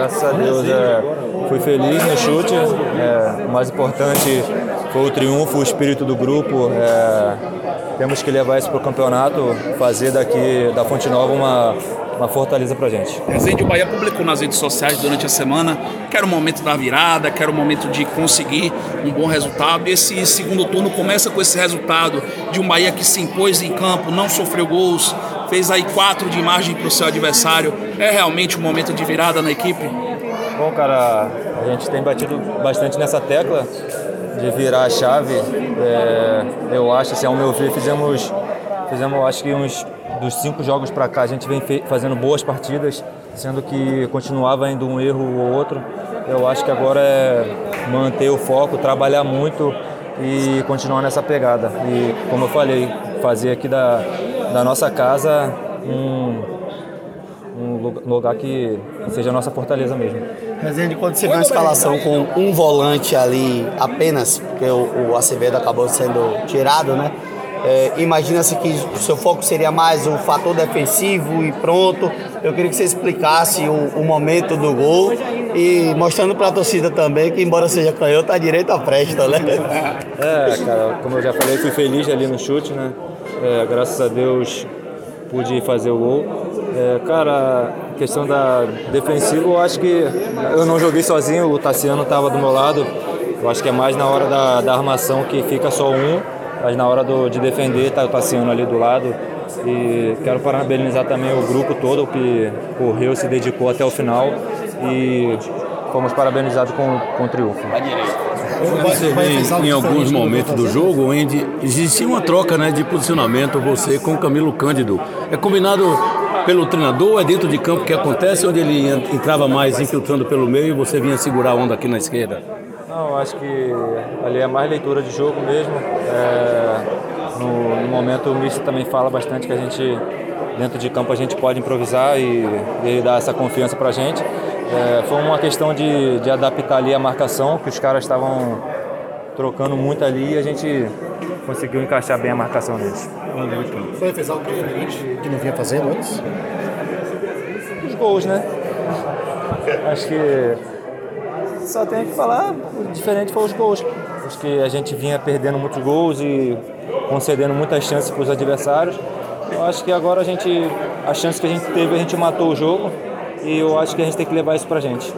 graças a Deus é, fui feliz no chute. É, o mais importante foi o triunfo, o espírito do grupo. É, temos que levar isso para o campeonato, fazer daqui da Fonte Nova uma, uma fortaleza para gente. Resende, o Bahia publicou nas redes sociais durante a semana que era o momento da virada, que era o momento de conseguir um bom resultado. Esse segundo turno começa com esse resultado de um Bahia que se impôs em campo, não sofreu gols, fez aí quatro de margem para o seu adversário. É realmente um momento de virada na equipe? Bom, cara, a gente tem batido bastante nessa tecla de virar a chave. É, eu acho, assim, ao meu ver, fizemos, fizemos acho que uns dos cinco jogos para cá a gente vem fazendo boas partidas, sendo que continuava indo um erro ou outro. Eu acho que agora é manter o foco, trabalhar muito e continuar nessa pegada. E como eu falei, fazer aqui da, da nossa casa um, um lugar que seja a nossa fortaleza mesmo. Rezende, quando você vê uma escalação com um volante ali apenas, porque o, o Acevedo acabou sendo tirado, né? É, Imagina-se que o seu foco seria mais o fator defensivo e pronto. Eu queria que você explicasse o, o momento do gol e mostrando para a torcida também que, embora seja canhoto, a direita presta, né? É, cara, como eu já falei, fui feliz ali no chute, né? É, graças a Deus pude fazer o gol. É, cara, questão da defensiva, eu acho que eu não joguei sozinho, o Tassiano estava do meu lado. Eu acho que é mais na hora da, da armação que fica só um mas na hora do, de defender tá o Tassiano ali do lado. E quero parabenizar também o grupo todo que correu, se dedicou até o final e fomos parabenizados com, com o triunfo. Você vê em alguns momentos do jogo onde existia uma troca né, de posicionamento, você com o Camilo Cândido. É combinado pelo treinador, é dentro de campo que acontece, onde ele entrava mais infiltrando pelo meio e você vinha segurar a onda aqui na esquerda? Não, acho que ali é mais leitura de jogo mesmo. É, no, no, momento o Mister também fala bastante que a gente, dentro de campo, a gente pode improvisar e, e ele dá essa confiança pra gente. É, foi uma questão de, de adaptar ali a marcação, que os caras estavam trocando muito ali e a gente conseguiu encaixar bem a marcação deles. Foi fez algo diferente que não vinha fazendo antes? Os gols, né? Acho que só tenho que falar, o diferente foi os gols. Porque a gente vinha perdendo muitos gols e concedendo muitas chances para os adversários. Eu acho que agora a gente, a chance que a gente teve, a gente matou o jogo e eu acho que a gente tem que levar isso para a gente.